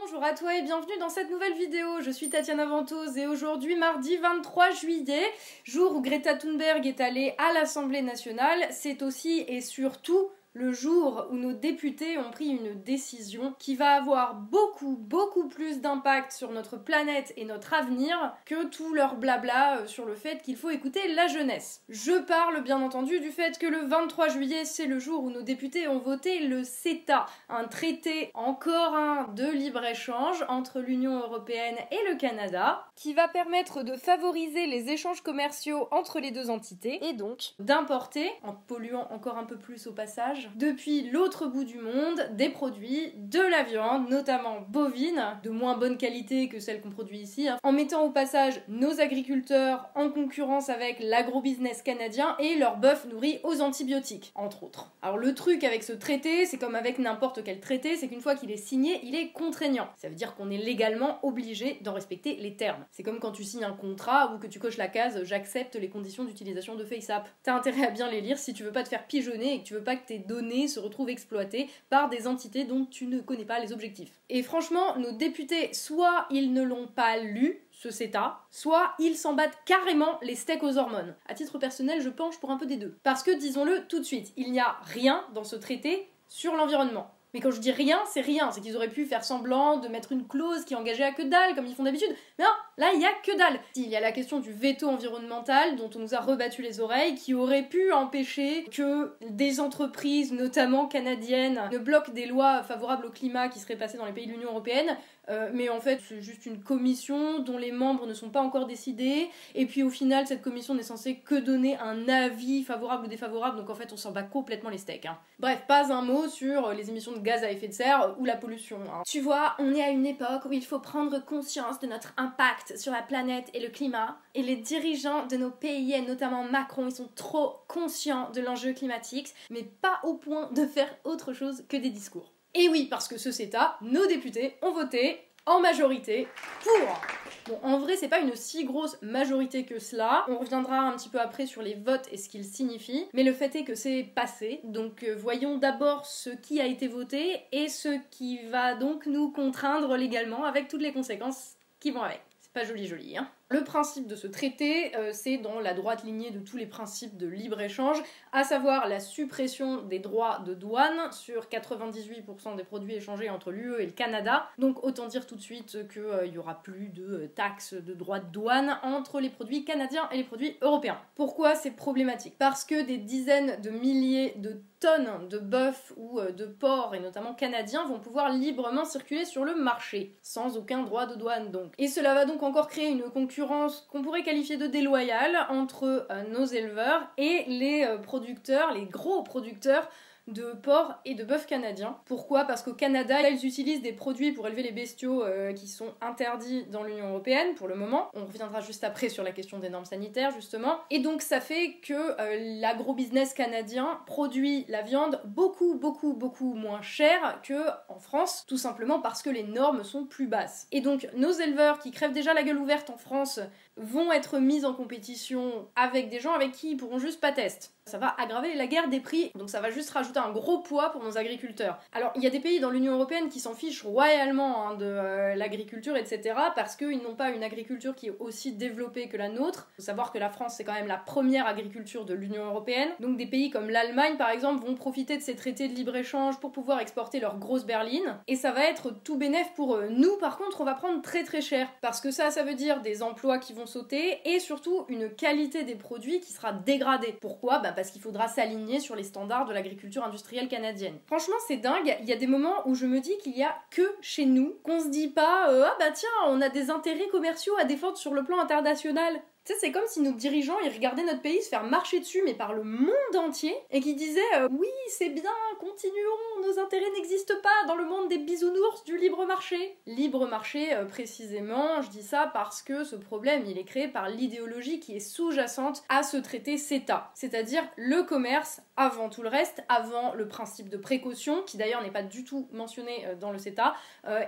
Bonjour à toi et bienvenue dans cette nouvelle vidéo. Je suis Tatiana Ventose et aujourd'hui, mardi 23 juillet, jour où Greta Thunberg est allée à l'Assemblée nationale, c'est aussi et surtout le jour où nos députés ont pris une décision qui va avoir beaucoup, beaucoup plus d'impact sur notre planète et notre avenir que tout leur blabla euh, sur le fait qu'il faut écouter la jeunesse. Je parle bien entendu du fait que le 23 juillet, c'est le jour où nos députés ont voté le CETA, un traité encore un de libre-échange entre l'Union européenne et le Canada, qui va permettre de favoriser les échanges commerciaux entre les deux entités et donc d'importer, en polluant encore un peu plus au passage, depuis l'autre bout du monde des produits, de la viande, notamment bovine, de moins bonne qualité que celle qu'on produit ici, hein, en mettant au passage nos agriculteurs en concurrence avec l'agrobusiness canadien et leur bœuf nourri aux antibiotiques, entre autres. Alors le truc avec ce traité, c'est comme avec n'importe quel traité, c'est qu'une fois qu'il est signé, il est contraignant. Ça veut dire qu'on est légalement obligé d'en respecter les termes. C'est comme quand tu signes un contrat ou que tu coches la case j'accepte les conditions d'utilisation de FaceApp. T'as intérêt à bien les lire si tu veux pas te faire pigeonner et que tu veux pas que tes se retrouvent exploitées par des entités dont tu ne connais pas les objectifs. Et franchement, nos députés, soit ils ne l'ont pas lu, ce CETA, soit ils s'en battent carrément les steaks aux hormones. À titre personnel, je penche pour un peu des deux. Parce que, disons-le tout de suite, il n'y a rien dans ce traité sur l'environnement. Mais quand je dis rien, c'est rien. C'est qu'ils auraient pu faire semblant de mettre une clause qui engageait à que dalle, comme ils font d'habitude. Mais non, là, il y a que dalle. Il y a la question du veto environnemental, dont on nous a rebattu les oreilles, qui aurait pu empêcher que des entreprises, notamment canadiennes, ne bloquent des lois favorables au climat qui seraient passées dans les pays de l'Union européenne, euh, mais en fait, c'est juste une commission dont les membres ne sont pas encore décidés. Et puis au final, cette commission n'est censée que donner un avis favorable ou défavorable. Donc en fait, on s'en bat complètement les steaks. Hein. Bref, pas un mot sur les émissions de gaz à effet de serre ou la pollution. Hein. Tu vois, on est à une époque où il faut prendre conscience de notre impact sur la planète et le climat. Et les dirigeants de nos pays, et notamment Macron, ils sont trop conscients de l'enjeu climatique, mais pas au point de faire autre chose que des discours. Et oui, parce que ce CETA, nos députés ont voté en majorité pour. Bon, en vrai, c'est pas une si grosse majorité que cela. On reviendra un petit peu après sur les votes et ce qu'ils signifient. Mais le fait est que c'est passé. Donc, euh, voyons d'abord ce qui a été voté et ce qui va donc nous contraindre légalement avec toutes les conséquences qui vont avec. C'est pas joli joli, hein. Le principe de ce traité, euh, c'est dans la droite lignée de tous les principes de libre-échange, à savoir la suppression des droits de douane sur 98% des produits échangés entre l'UE et le Canada. Donc autant dire tout de suite qu'il euh, n'y aura plus de euh, taxes de droits de douane entre les produits canadiens et les produits européens. Pourquoi c'est problématique? Parce que des dizaines de milliers de tonnes de bœuf ou de porc, et notamment canadiens, vont pouvoir librement circuler sur le marché, sans aucun droit de douane donc. Et cela va donc encore créer une concurrence qu'on pourrait qualifier de déloyale entre euh, nos éleveurs et les euh, producteurs, les gros producteurs de porc et de bœuf canadien. Pourquoi? Parce qu'au Canada, ils utilisent des produits pour élever les bestiaux euh, qui sont interdits dans l'Union européenne pour le moment. On reviendra juste après sur la question des normes sanitaires justement. Et donc ça fait que euh, l'agro-business canadien produit la viande beaucoup beaucoup beaucoup moins cher que France, tout simplement parce que les normes sont plus basses. Et donc nos éleveurs qui crèvent déjà la gueule ouverte en France vont être mis en compétition avec des gens avec qui ils pourront juste pas tester. Ça va aggraver la guerre des prix, donc ça va juste rajouter un gros poids pour nos agriculteurs. Alors, il y a des pays dans l'Union Européenne qui s'en fichent royalement hein, de euh, l'agriculture, etc., parce qu'ils n'ont pas une agriculture qui est aussi développée que la nôtre. Il faut savoir que la France, c'est quand même la première agriculture de l'Union Européenne. Donc, des pays comme l'Allemagne, par exemple, vont profiter de ces traités de libre-échange pour pouvoir exporter leurs grosses berlines, et ça va être tout bénef pour eux. Nous, par contre, on va prendre très très cher, parce que ça, ça veut dire des emplois qui vont sauter et surtout une qualité des produits qui sera dégradée. Pourquoi? Bah Parce qu'il faudra s'aligner sur les standards de l'agriculture industrielle canadienne. Franchement, c'est dingue. Il y a des moments où je me dis qu'il y a que chez nous qu'on se dit pas euh, ah bah tiens, on a des intérêts commerciaux à défendre sur le plan international. C'est comme si nos dirigeants, ils regardaient notre pays se faire marcher dessus, mais par le monde entier, et qui disaient euh, Oui, c'est bien, continuons, nos intérêts n'existent pas dans le monde des bisounours du libre marché. Libre marché, euh, précisément, je dis ça parce que ce problème, il est créé par l'idéologie qui est sous-jacente à ce traité CETA, c'est-à-dire le commerce avant tout le reste, avant le principe de précaution, qui d'ailleurs n'est pas du tout mentionné euh, dans le CETA,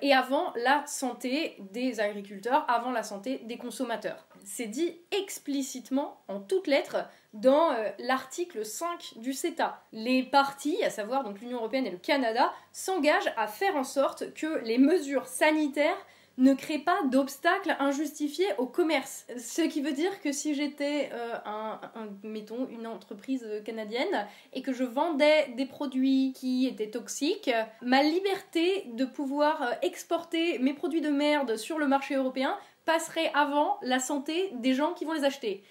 et avant la santé des agriculteurs, avant la santé des consommateurs. C'est dit explicitement, en toutes lettres, dans euh, l'article 5 du CETA. Les parties, à savoir donc l'Union européenne et le Canada, s'engagent à faire en sorte que les mesures sanitaires ne créent pas d'obstacles injustifiés au commerce. Ce qui veut dire que si j'étais, euh, mettons, une entreprise canadienne et que je vendais des produits qui étaient toxiques, ma liberté de pouvoir euh, exporter mes produits de merde sur le marché européen passerait avant la santé des gens qui vont les acheter.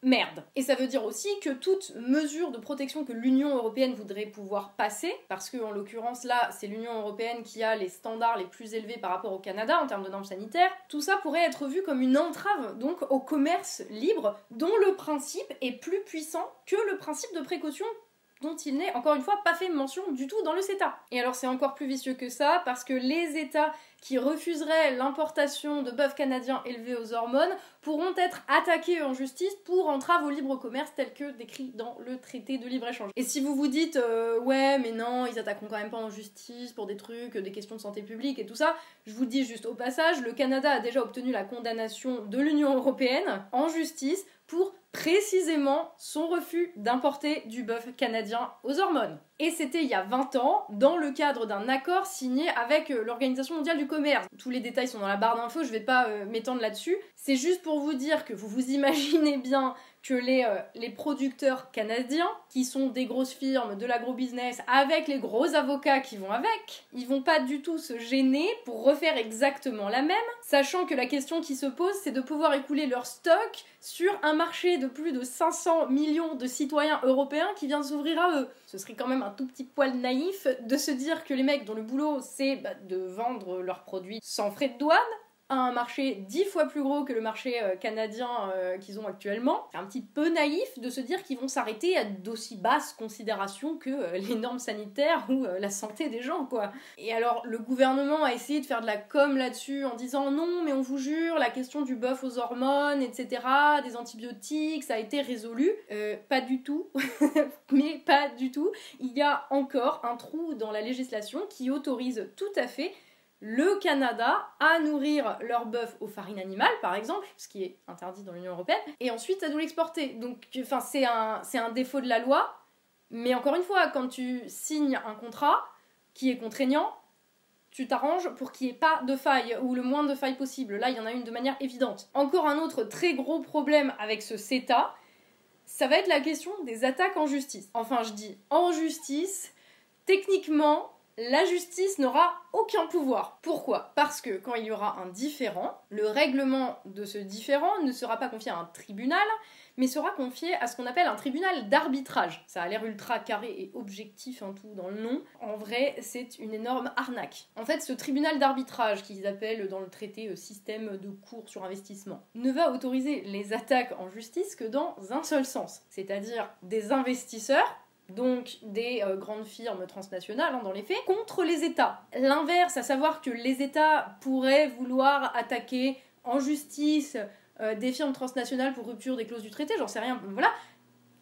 merde. Et ça veut dire aussi que toute mesure de protection que l'Union européenne voudrait pouvoir passer, parce que en l'occurrence là, c'est l'Union européenne qui a les standards les plus élevés par rapport au Canada en termes de normes sanitaires, tout ça pourrait être vu comme une entrave donc au commerce libre, dont le principe est plus puissant que le principe de précaution dont il n'est encore une fois pas fait mention du tout dans le CETA. Et alors c'est encore plus vicieux que ça parce que les États qui refuseraient l'importation de bœufs canadiens élevés aux hormones pourront être attaqués en justice pour entrave au libre commerce tel que décrit dans le traité de libre-échange. Et si vous vous dites euh, ouais mais non ils attaqueront quand même pas en justice pour des trucs, des questions de santé publique et tout ça, je vous dis juste au passage, le Canada a déjà obtenu la condamnation de l'Union européenne en justice pour précisément son refus d'importer du bœuf canadien aux hormones. Et c'était il y a 20 ans, dans le cadre d'un accord signé avec euh, l'Organisation mondiale du commerce. Tous les détails sont dans la barre d'infos, je vais pas euh, m'étendre là-dessus. C'est juste pour vous dire que vous vous imaginez bien que les, euh, les producteurs canadiens, qui sont des grosses firmes de l'agro-business, avec les gros avocats qui vont avec, ils vont pas du tout se gêner pour refaire exactement la même, sachant que la question qui se pose, c'est de pouvoir écouler leur stock sur un marché de plus de 500 millions de citoyens européens qui vient s'ouvrir à eux. Ce serait quand même un tout petit poil naïf de se dire que les mecs dont le boulot c'est bah, de vendre leurs produits sans frais de douane, un marché dix fois plus gros que le marché euh, canadien euh, qu'ils ont actuellement. C'est un petit peu naïf de se dire qu'ils vont s'arrêter à d'aussi basses considérations que euh, les normes sanitaires ou la santé des gens, quoi. Et alors, le gouvernement a essayé de faire de la com là-dessus en disant non, mais on vous jure, la question du bœuf aux hormones, etc., des antibiotiques, ça a été résolu. pas du tout, mais pas du tout. Il y a encore un trou dans la législation qui autorise tout à fait le Canada à nourrir leur bœuf aux farines animales, par exemple, ce qui est interdit dans l'Union européenne, et ensuite à nous l'exporter. Donc, enfin, c'est un, c'est un défaut de la loi, mais encore une fois, quand tu signes un contrat qui est contraignant, tu t'arranges pour qu'il n'y ait pas de faille ou le moins de failles possible. Là, il y en a une de manière évidente. Encore un autre très gros problème avec ce CETA, ça va être la question des attaques en justice. Enfin, je dis en justice, techniquement, la justice n'aura aucun pouvoir. Pourquoi? Parce que quand il y aura un différent, le règlement de ce différent ne sera pas confié à un tribunal, mais sera confié à ce qu'on appelle un tribunal d'arbitrage. Ça a l'air ultra carré et objectif en tout dans le nom. En vrai, c'est une énorme arnaque. En fait, ce tribunal d'arbitrage, qu'ils appellent dans le traité euh, système de cours sur investissement, ne va autoriser les attaques en justice que dans un seul sens, c'est-à-dire des investisseurs donc des euh, grandes firmes transnationales hein, dans les faits, contre les États. L'inverse, à savoir que les États pourraient vouloir attaquer en justice euh, des firmes transnationales pour rupture des clauses du traité, j'en sais rien, voilà.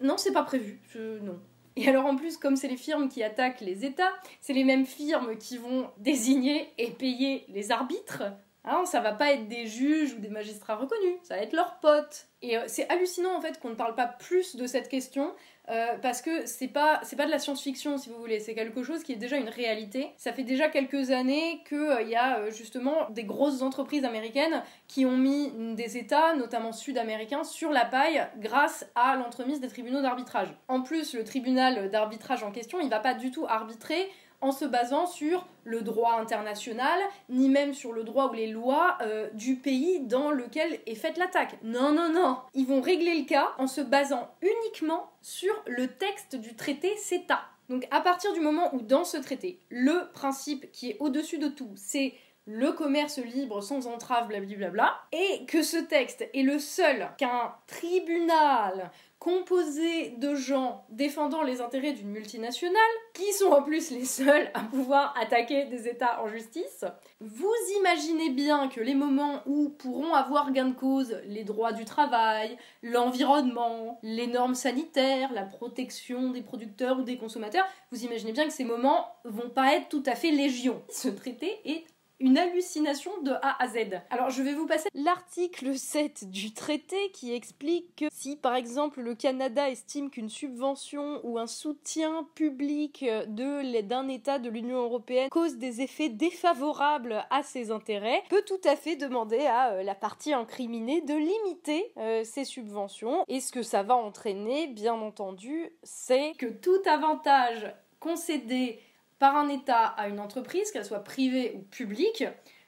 Non, c'est pas prévu, non. Et alors en plus, comme c'est les firmes qui attaquent les États, c'est les mêmes firmes qui vont désigner et payer les arbitres. Hein, ça va pas être des juges ou des magistrats reconnus, ça va être leurs potes. Et euh, c'est hallucinant en fait qu'on ne parle pas plus de cette question euh, parce que c'est pas c'est pas de la science-fiction si vous voulez, c'est quelque chose qui est déjà une réalité. Ça fait déjà quelques années qu'il euh, y a euh, justement des grosses entreprises américaines qui ont mis des États, notamment sud-américains, sur la paille grâce à l'entremise des tribunaux d'arbitrage. En plus, le tribunal d'arbitrage en question, il va pas du tout arbitrer en se basant sur le droit international, ni même sur le droit ou les lois euh, du pays dans lequel est faite l'attaque. Non, non, non. Ils vont régler le cas en se basant uniquement sur le texte du traité CETA. Donc à partir du moment où dans ce traité, le principe qui est au-dessus de tout, c'est le commerce libre sans entrave, blablabla, et que ce texte est le seul qu'un tribunal composé de gens défendant les intérêts d'une multinationale, qui sont en plus les seuls à pouvoir attaquer des États en justice, vous imaginez bien que les moments où pourront avoir gain de cause les droits du travail, l'environnement, les normes sanitaires, la protection des producteurs ou des consommateurs, vous imaginez bien que ces moments vont pas être tout à fait légion. Ce traité est une hallucination de A à Z. Alors je vais vous passer l'article 7 du traité qui explique que si par exemple le Canada estime qu'une subvention ou un soutien public d'un État de l'Union européenne cause des effets défavorables à ses intérêts, peut tout à fait demander à euh, la partie incriminée de limiter euh, ses subventions. Et ce que ça va entraîner, bien entendu, c'est que tout avantage concédé par un État à une entreprise, qu'elle soit privée ou publique,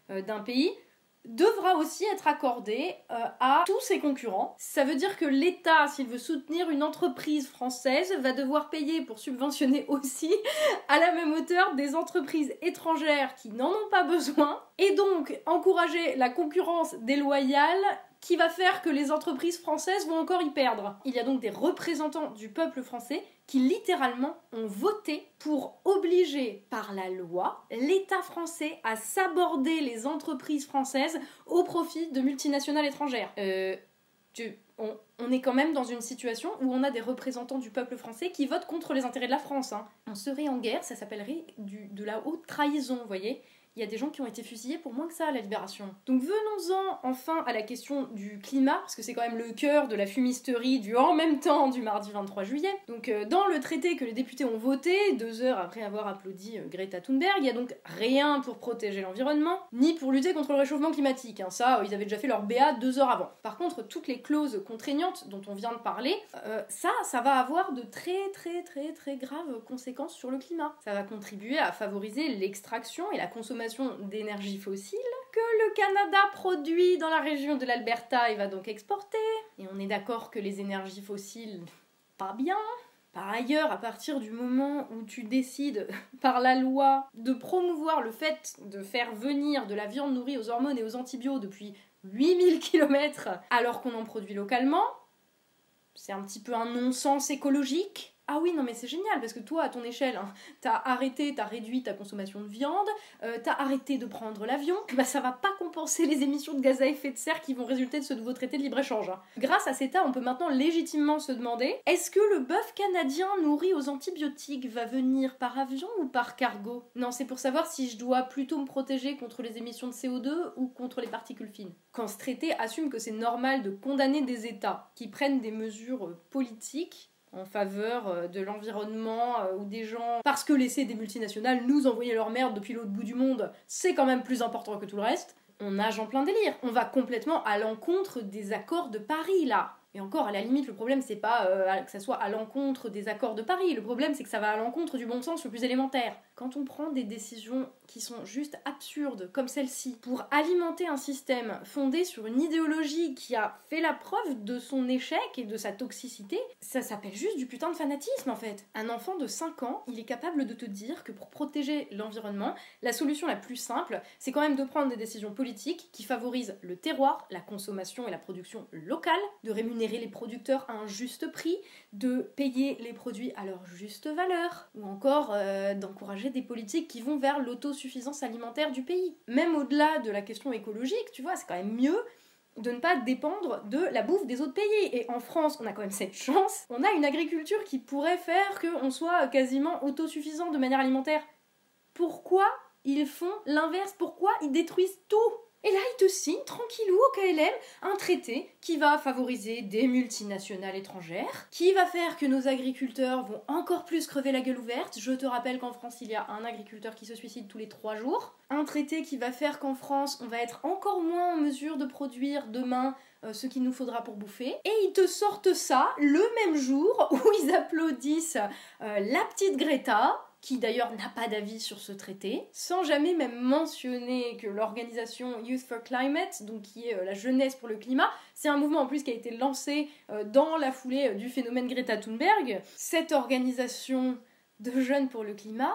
euh, d'un pays, devra aussi être accordé euh, à tous ses concurrents. Ça veut dire que l'État, s'il veut soutenir une entreprise française, va devoir payer pour subventionner aussi à la même hauteur des entreprises étrangères qui n'en ont pas besoin, et donc encourager la concurrence déloyale qui va faire que les entreprises françaises vont encore y perdre. Il y a donc des représentants du peuple français qui littéralement ont voté pour obliger par la loi l'État français à s'aborder les entreprises françaises au profit de multinationales étrangères. Euh, on, est quand même dans une situation où on a des représentants du peuple français qui votent contre les intérêts de la France. Hein. On serait en guerre, ça s'appellerait de la haute trahison, voyez il y a des gens qui ont été fusillés pour moins que ça à la libération. Donc venons-en enfin à la question du climat, parce que c'est quand même le cœur de la fumisterie du en même temps du mardi 23 juillet. Donc euh, dans le traité que les députés ont voté, deux heures après avoir applaudi euh, Greta Thunberg, il y a donc rien pour protéger l'environnement, ni pour lutter contre le réchauffement climatique. Hein. Ça, euh, ils avaient déjà fait leur BA deux heures avant. Par contre, toutes les clauses contraignantes dont on vient de parler, ça, ça va avoir de très très très très graves conséquences sur le climat. Ça va contribuer à favoriser l'extraction et la consommation d'énergie fossile que le Canada produit dans la région de l'Alberta et va donc exporter. Et on est d'accord que les énergies fossiles, pas bien. Par ailleurs, à partir du moment où tu décides par la loi de promouvoir le fait de faire venir de la viande nourrie aux hormones et aux antibiotiques depuis 8000 km alors qu'on en produit localement, c'est un petit peu un non-sens écologique. Ah oui, non mais c'est génial parce que toi, à ton échelle, hein, t'as arrêté, t'as réduit ta consommation de viande, euh, t'as arrêté de prendre l'avion, bah ça va pas compenser les émissions de gaz à effet de serre qui vont résulter de ce nouveau traité de libre-échange. Hein. Grâce à CETA, on peut maintenant légitimement se demander est-ce que le bœuf canadien nourri aux antibiotiques va venir par avion ou par cargo? Non, c'est pour savoir si je dois plutôt me protéger contre les émissions de CO2 ou contre les particules fines. Quand ce traité assume que c'est normal de condamner des États qui prennent des mesures euh, politiques en faveur euh, de l'environnement euh, ou des gens parce que laisser des multinationales nous envoyer leur merde depuis l'autre bout du monde, c'est quand même plus important que tout le reste. On nage en plein délire. On va complètement à l'encontre des accords de Paris là. Et encore, à la limite, le problème, c'est pas euh, que ça soit à l'encontre des accords de Paris. Le problème, c'est que ça va à l'encontre du bon sens le plus élémentaire. Quand on prend des décisions qui sont juste absurdes, comme celle-ci, pour alimenter un système fondé sur une idéologie qui a fait la preuve de son échec et de sa toxicité, ça s'appelle juste du putain de fanatisme en fait. Un enfant de 5 ans, il est capable de te dire que pour protéger l'environnement, la solution la plus simple, c'est quand même de prendre des décisions politiques qui favorisent le terroir, la consommation et la production locale, de rémunérer les producteurs à un juste prix, de payer les produits à leur juste valeur, ou encore euh, d'encourager des politiques qui vont vers l'autosuffisance alimentaire du pays. Même au-delà de la question écologique, tu vois, c'est quand même mieux de ne pas dépendre de la bouffe des autres pays. Et en France, on a quand même cette chance, on a une agriculture qui pourrait faire qu'on soit quasiment autosuffisant de manière alimentaire. Pourquoi ils font l'inverse? Pourquoi ils détruisent tout? Et là, il te signe tranquillou au KLM un traité qui va favoriser des multinationales étrangères, qui va faire que nos agriculteurs vont encore plus crever la gueule ouverte. Je te rappelle qu'en France, il y a un agriculteur qui se suicide tous les trois jours. Un traité qui va faire qu'en France, on va être encore moins en mesure de produire demain euh, ce qu'il nous faudra pour bouffer. Et ils te sortent ça le même jour où ils applaudissent euh, la petite Greta qui d'ailleurs n'a pas d'avis sur ce traité, sans jamais même mentionner que l'organisation Youth for Climate, qui est euh, la jeunesse pour le climat, c'est un mouvement en plus qui a été lancé euh, dans la foulée euh, du phénomène Greta Thunberg. Cette organisation de jeunes pour le climat,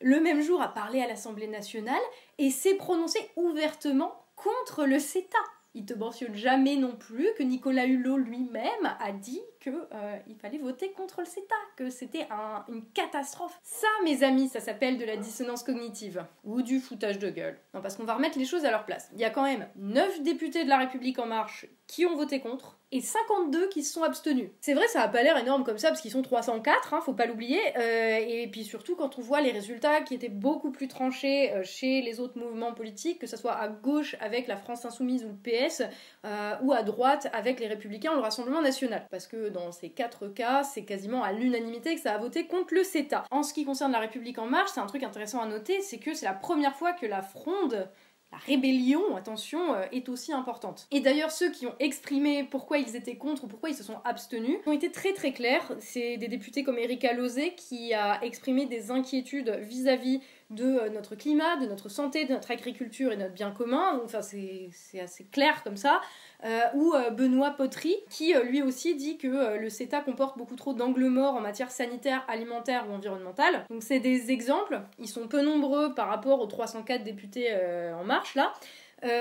le même jour a parlé à l'Assemblée nationale et s'est prononcé ouvertement contre le CETA. Il te mentionne jamais non plus que Nicolas Hulot lui-même a dit qu'il euh, fallait voter contre le CETA, que c'était une catastrophe. Ça, mes amis, ça s'appelle de la dissonance cognitive ou du foutage de gueule. Non, parce qu'on va remettre les choses à leur place. Il y a quand même 9 députés de la République en marche qui ont voté contre et 52 qui se sont abstenus. C'est vrai, ça a pas l'air énorme comme ça parce qu'ils sont 304, hein, faut pas l'oublier. Euh, et puis surtout quand on voit les résultats qui étaient beaucoup plus tranchés euh, chez les autres mouvements politiques, que ce soit à gauche avec la France Insoumise ou le PS, euh, ou à droite avec les Républicains ou le Rassemblement National. Parce que dans ces quatre cas, c'est quasiment à l'unanimité que ça a voté contre le CETA. En ce qui concerne la République en marche, c'est un truc intéressant à noter, c'est que c'est la première fois que la fronde la rébellion, attention, euh, est aussi importante. Et d'ailleurs, ceux qui ont exprimé pourquoi ils étaient contre ou pourquoi ils se sont abstenus ont été très très clairs. C'est des députés comme Erika Lozé qui a exprimé des inquiétudes vis-à-vis de euh, notre climat, de notre santé, de notre agriculture et notre bien commun. Enfin, c'est assez clair comme ça. Euh, ou euh, Benoît Potry, qui lui aussi dit que le CETA comporte beaucoup trop d'angles morts en matière sanitaire, alimentaire ou environnementale. Donc c'est des exemples, ils sont peu nombreux par rapport aux 304 députés en marche là.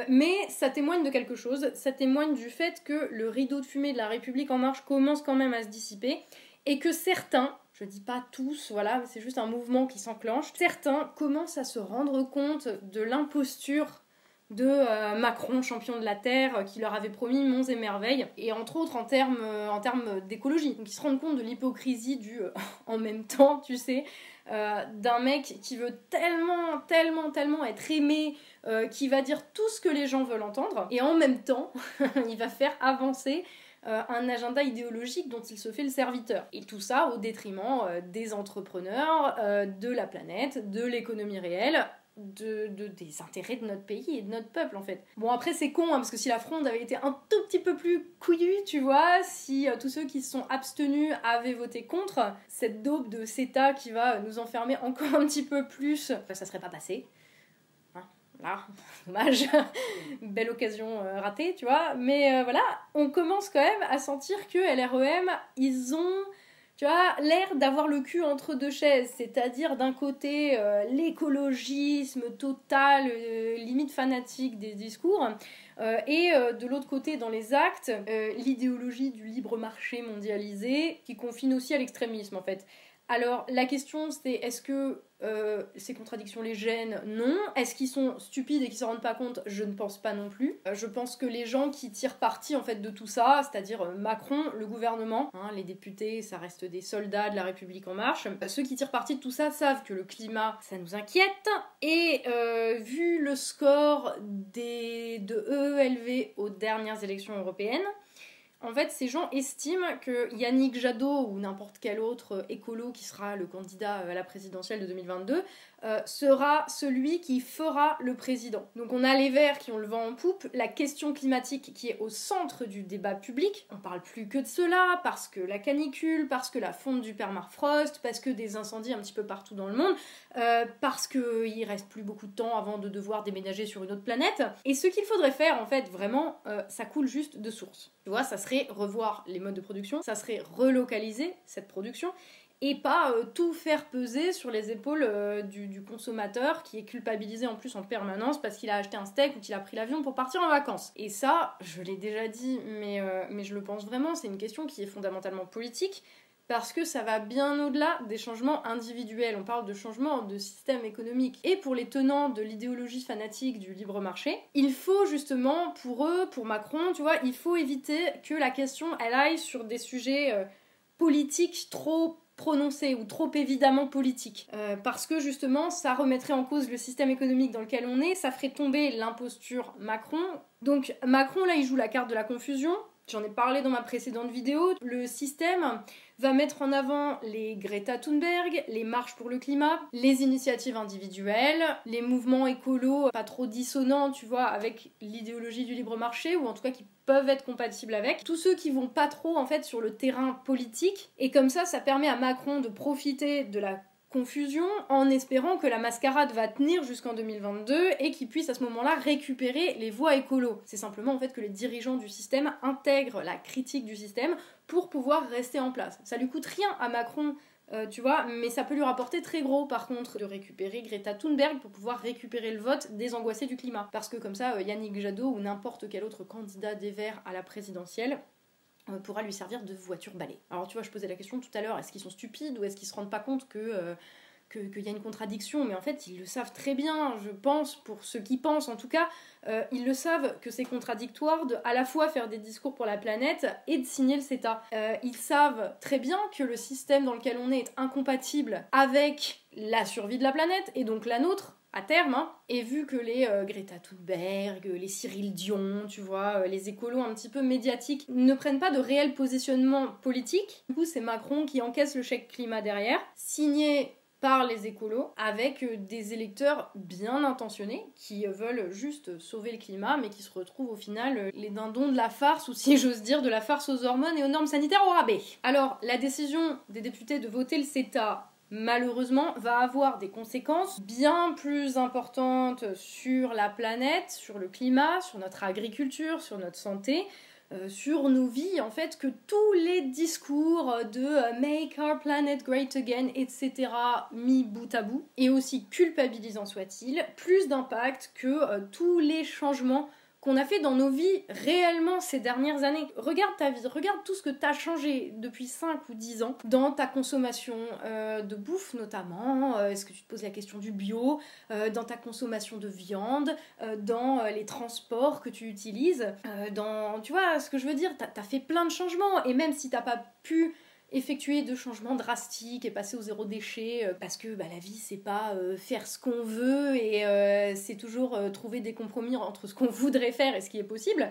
mais ça témoigne de quelque chose, ça témoigne du fait que le rideau de fumée de la République en marche commence quand même à se dissiper et que certains, je dis pas tous, voilà, c'est juste un mouvement qui s'enclenche, certains commencent à se rendre compte de l'imposture de euh, Macron, champion de la Terre, euh, qui leur avait promis monts et merveilles, et entre autres en termes euh, d'écologie. Donc ils se rendent compte de l'hypocrisie du en même temps, tu sais, d'un mec qui veut tellement, tellement, tellement être aimé, qui va dire tout ce que les gens veulent entendre, et en même temps, il va faire avancer un agenda idéologique dont il se fait le serviteur. Et tout ça au détriment des entrepreneurs, de la planète, de l'économie réelle, de, des intérêts de notre pays et de notre peuple en fait. Bon après c'est con hein, parce que si la fronde avait été un tout petit peu plus couillue tu vois, si euh, tous ceux qui se sont abstenus avaient voté contre, cette daube de CETA qui va nous enfermer encore un petit peu plus, ça serait pas passé. Là, dommage, belle occasion euh, ratée tu vois, mais euh, voilà, on commence quand même à sentir que LREM ils ont tu vois, l'air d'avoir le cul entre deux chaises, c'est-à-dire d'un côté euh, l'écologisme total, limite fanatique des discours, et de l'autre côté, dans les actes, l'idéologie du libre marché mondialisé qui confine aussi à l'extrémisme en fait. Alors la question c'est est-ce que euh, ces contradictions les gênent Non? Est-ce qu'ils sont stupides et qu'ils s'en rendent pas compte? Je ne pense pas non plus. Euh, je pense que les gens qui tirent parti en fait de tout ça, c'est-à-dire euh, Macron, le gouvernement, hein, les députés, ça reste des soldats de la République en marche. ceux qui tirent parti de tout ça savent que le climat, ça nous inquiète. Et vu le score des, de EELV aux dernières élections européennes, en fait, ces gens estiment que Yannick Jadot ou n'importe quel autre écolo qui sera le candidat à la présidentielle de 2022 euh, sera celui qui fera le président. Donc on a les Verts qui ont le vent en poupe, la question climatique qui est au centre du débat public. On parle plus que de cela parce que la canicule, parce que la fonte du permafrost, parce que des incendies un petit peu partout dans le monde, euh, parce qu'il reste plus beaucoup de temps avant de devoir déménager sur une autre planète. Et ce qu'il faudrait faire en fait vraiment, euh, ça coule juste de source. Tu vois, ça serait revoir les modes de production, ça serait relocaliser cette production et pas euh, tout faire peser sur les épaules euh, du, consommateur qui est culpabilisé en plus en permanence parce qu'il a acheté un steak ou qu'il a pris l'avion pour partir en vacances. Et ça, je l'ai déjà dit, mais, euh, mais je le pense vraiment, c'est une question qui est fondamentalement politique parce que ça va bien au-delà des changements individuels. On parle de changements de système économique. Et pour les tenants de l'idéologie fanatique du libre marché, il faut justement, pour eux, pour Macron, tu vois, il faut éviter que la question, elle aille sur des sujets politiques trop prononcé ou trop évidemment politique. Euh, parce que justement, ça remettrait en cause le système économique dans lequel on est, ça ferait tomber l'imposture Macron. Donc Macron, là, il joue la carte de la confusion. J'en ai parlé dans ma précédente vidéo. Le système va mettre en avant les Greta Thunberg, les marches pour le climat, les initiatives individuelles, les mouvements écolos pas trop dissonants, tu vois, avec l'idéologie du libre marché, ou en tout cas qui peuvent être compatibles avec. Tous ceux qui vont pas trop en fait sur le terrain politique. Et comme ça, ça permet à Macron de profiter de la confusion en espérant que la mascarade va tenir jusqu'en 2022 et qu'il puisse à ce moment-là récupérer les voix écolo. C'est simplement en fait que les dirigeants du système intègrent la critique du système pour pouvoir rester en place. Ça lui coûte rien à Macron euh, tu vois, mais ça peut lui rapporter très gros par contre de récupérer Greta Thunberg pour pouvoir récupérer le vote des angoissés du climat. Parce que comme ça, euh, Yannick Jadot ou n'importe quel autre candidat des Verts à la présidentielle pourra lui servir de voiture balai. Alors tu vois, je posais la question tout à l'heure, est-ce qu'ils sont stupides ou est-ce qu'ils se rendent pas compte que qu'il y a une contradiction, mais en fait ils le savent très bien, je pense, pour ceux qui pensent en tout cas, euh, ils le savent que c'est contradictoire de à la fois faire des discours pour la planète et de signer le CETA. Euh, ils savent très bien que le système dans lequel on est est incompatible avec la survie de la planète et donc la nôtre à terme, hein. et vu que les euh, Greta Thunberg, les Cyril Dion, tu vois, les écolos un petit peu médiatiques ne prennent pas de réel positionnement politique, du coup c'est Macron qui encaisse le chèque climat derrière, signé par les écolos avec euh, des électeurs bien intentionnés qui veulent juste sauver le climat mais qui se retrouvent au final euh, les dindons de la farce ou si j'ose dire de la farce aux hormones et aux normes sanitaires au rabais. Alors la décision des députés de voter le CETA malheureusement va avoir des conséquences bien plus importantes sur la planète, sur le climat, sur notre agriculture, sur notre santé, euh, sur nos vies, en fait, que tous les discours de euh, Make our planet great again, etc., mis bout à bout, et aussi culpabilisant soit-il, plus d'impact que euh, tous les changements qu'on a fait dans nos vies réellement ces dernières années. Regarde ta vie, regarde tout ce que tu as changé depuis 5 ou 10 ans dans ta consommation euh, de bouffe notamment. Euh, est-ce que tu te poses la question du bio euh, Dans ta consommation de viande Dans les transports que tu utilises Dans, tu vois ce que je veux dire T'as as fait plein de changements et même si t'as pas pu effectuer de changements drastiques et passer au zéro déchet euh, parce que bah, la vie c'est pas euh, faire ce qu'on veut et euh, c'est toujours trouver des compromis entre ce qu'on voudrait faire et ce qui est possible.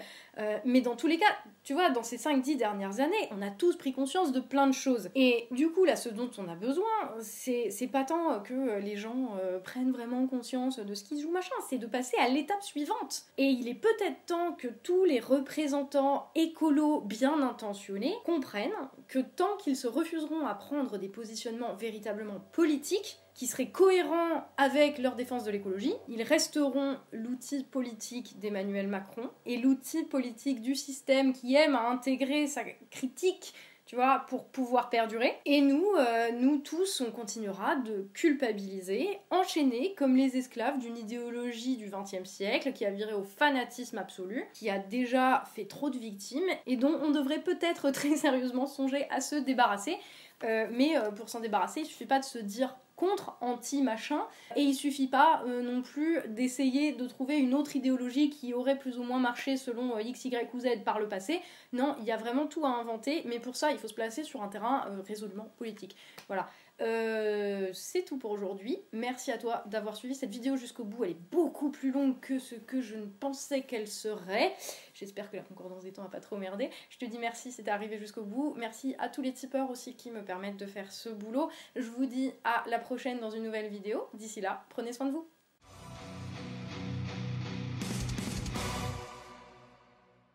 mais dans tous les cas, tu vois, dans ces 5-10 dernières années, on a tous pris conscience de plein de choses. Et du coup, là, ce dont on a besoin, c'est pas tant que les gens prennent vraiment conscience de ce qui se joue, machin, c'est de passer à l'étape suivante. Et il est peut-être temps que tous les représentants écolos bien intentionnés comprennent que tant qu'ils se refuseront à prendre des positionnements véritablement politiques, qui seraient cohérents avec leur défense de l'écologie, ils resteront l'outil politique d'Emmanuel Macron et l'outil politique du système qui aime à intégrer sa critique tu vois, pour pouvoir perdurer. Et nous, euh, nous tous, on continuera de culpabiliser, enchaîner comme les esclaves d'une idéologie du XXe siècle qui a viré au fanatisme absolu, qui a déjà fait trop de victimes et dont on devrait peut-être très sérieusement songer à se débarrasser. Euh, mais euh, pour s'en débarrasser, il suffit pas de se dire contre, anti-machin. Et il suffit pas euh, non plus d'essayer de trouver une autre idéologie qui aurait plus ou moins marché selon X, Y ou Z par le passé. Non, il y a vraiment tout à inventer, mais pour ça, il faut se placer sur un terrain résolument politique. Voilà. Euh, c'est tout pour aujourd'hui. Merci à toi d'avoir suivi cette vidéo jusqu'au bout. Elle est beaucoup plus longue que ce que je ne pensais qu'elle serait. J'espère que la concordance des temps n'a pas trop merdé. Je te dis merci, c'était arrivé jusqu'au bout. Merci à tous les tipeurs aussi qui me permettent de faire ce boulot. Je vous dis à la prochaine dans une nouvelle vidéo. D'ici là, prenez soin de vous.